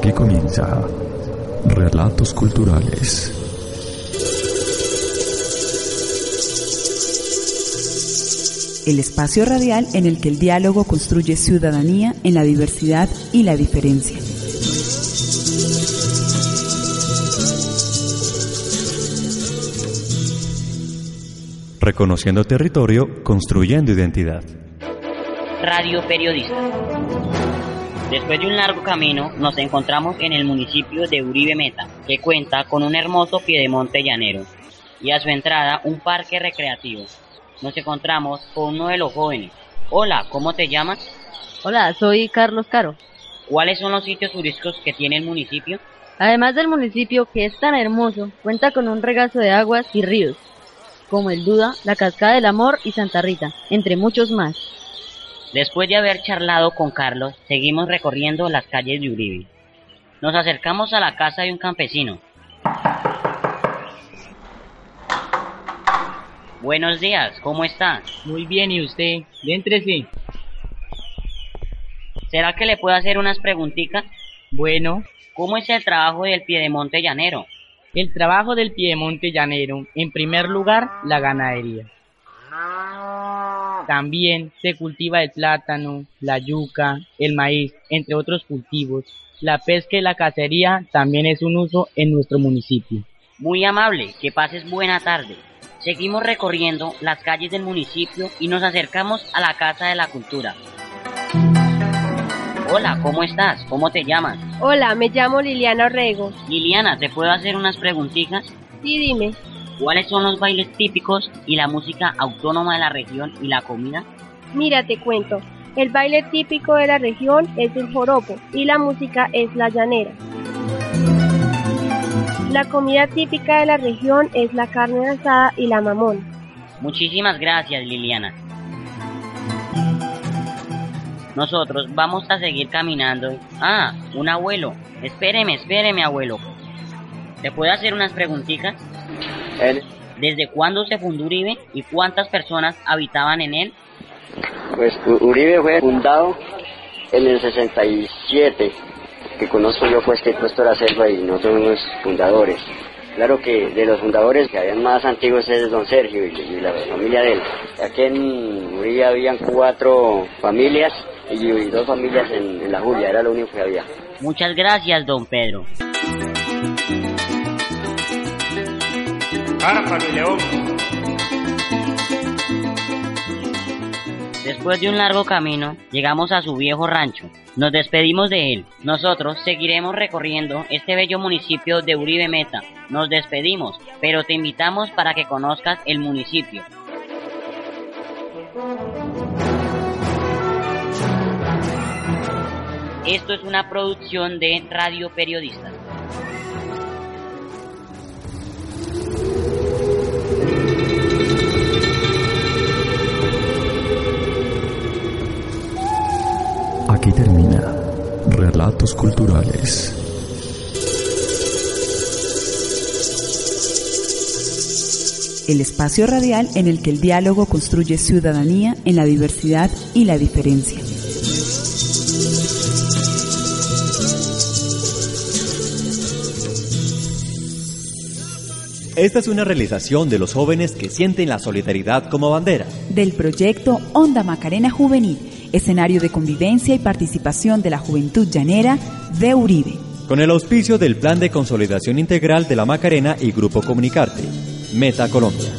presenta Relatos Culturales. El espacio radial en el que el diálogo construye ciudadanía en la diversidad y la diferencia. Reconociendo territorio, construyendo identidad. Radio Periodista. Después de un largo camino, nos encontramos en el municipio de Uribe Meta, que cuenta con un hermoso piedemonte llanero y a su entrada un parque recreativo. Nos encontramos con uno de los jóvenes. Hola, ¿cómo te llamas? Hola, soy Carlos Caro. ¿Cuáles son los sitios turísticos que tiene el municipio? Además del municipio que es tan hermoso, cuenta con un regazo de aguas y ríos, como el Duda, la Cascada del Amor y Santa Rita, entre muchos más. Después de haber charlado con Carlos, seguimos recorriendo las calles de Uribe. Nos acercamos a la casa de un campesino. Buenos días, ¿cómo está? Muy bien, ¿y usted? Déntrese. ¿Será que le puedo hacer unas preguntitas? Bueno, ¿Cómo es el trabajo del piedemonte llanero? el trabajo del piedemonte llanero, en primer lugar, la ganadería. También se cultiva el plátano, la yuca, el maíz, entre otros cultivos. La pesca y la cacería también es un uso en nuestro municipio. Muy amable, que pases buena tarde. Seguimos recorriendo las calles del municipio y nos acercamos a la Casa de la Cultura. Hola, ¿cómo estás? ¿Cómo te llamas? Hola, me llamo Liliana Orrego. Liliana, ¿te puedo hacer unas preguntitas? Sí, dime. ¿Cuáles son los bailes típicos y la música autónoma de la región y la comida? Mira, te cuento. El baile típico de la región es el joropo y la música es la llanera. La comida típica de la región es la carne asada y la mamón. Muchísimas gracias, Liliana. Nosotros vamos a seguir caminando. Ah, un abuelo. Espéreme, espéreme, abuelo. ¿Te puedo hacer unas preguntitas? ¿Desde cuándo se fundó Uribe y cuántas personas habitaban en él? Pues Uribe fue fundado en el 67, que conozco yo pues que he puesto la selva y no son los fundadores. Claro que de los fundadores que habían más antiguos es don Sergio y, y la familia de él. Aquí en Uribe habían cuatro familias y, y dos familias en, en la Julia, era lo único que había. Muchas gracias, don Pedro. Después de un largo camino, llegamos a su viejo rancho. Nos despedimos de él. Nosotros seguiremos recorriendo este bello municipio de Uribe Meta. Nos despedimos, pero te invitamos para que conozcas el municipio. Esto es una producción de Radio Periodistas. Termina Relatos Culturales. El espacio radial en el que el diálogo construye ciudadanía en la diversidad y la diferencia. Esta es una realización de los jóvenes que sienten la solidaridad como bandera. Del proyecto Onda Macarena Juvenil, escenario de convivencia y participación de la juventud llanera de Uribe. Con el auspicio del Plan de Consolidación Integral de la Macarena y Grupo Comunicarte. Meta Colombia.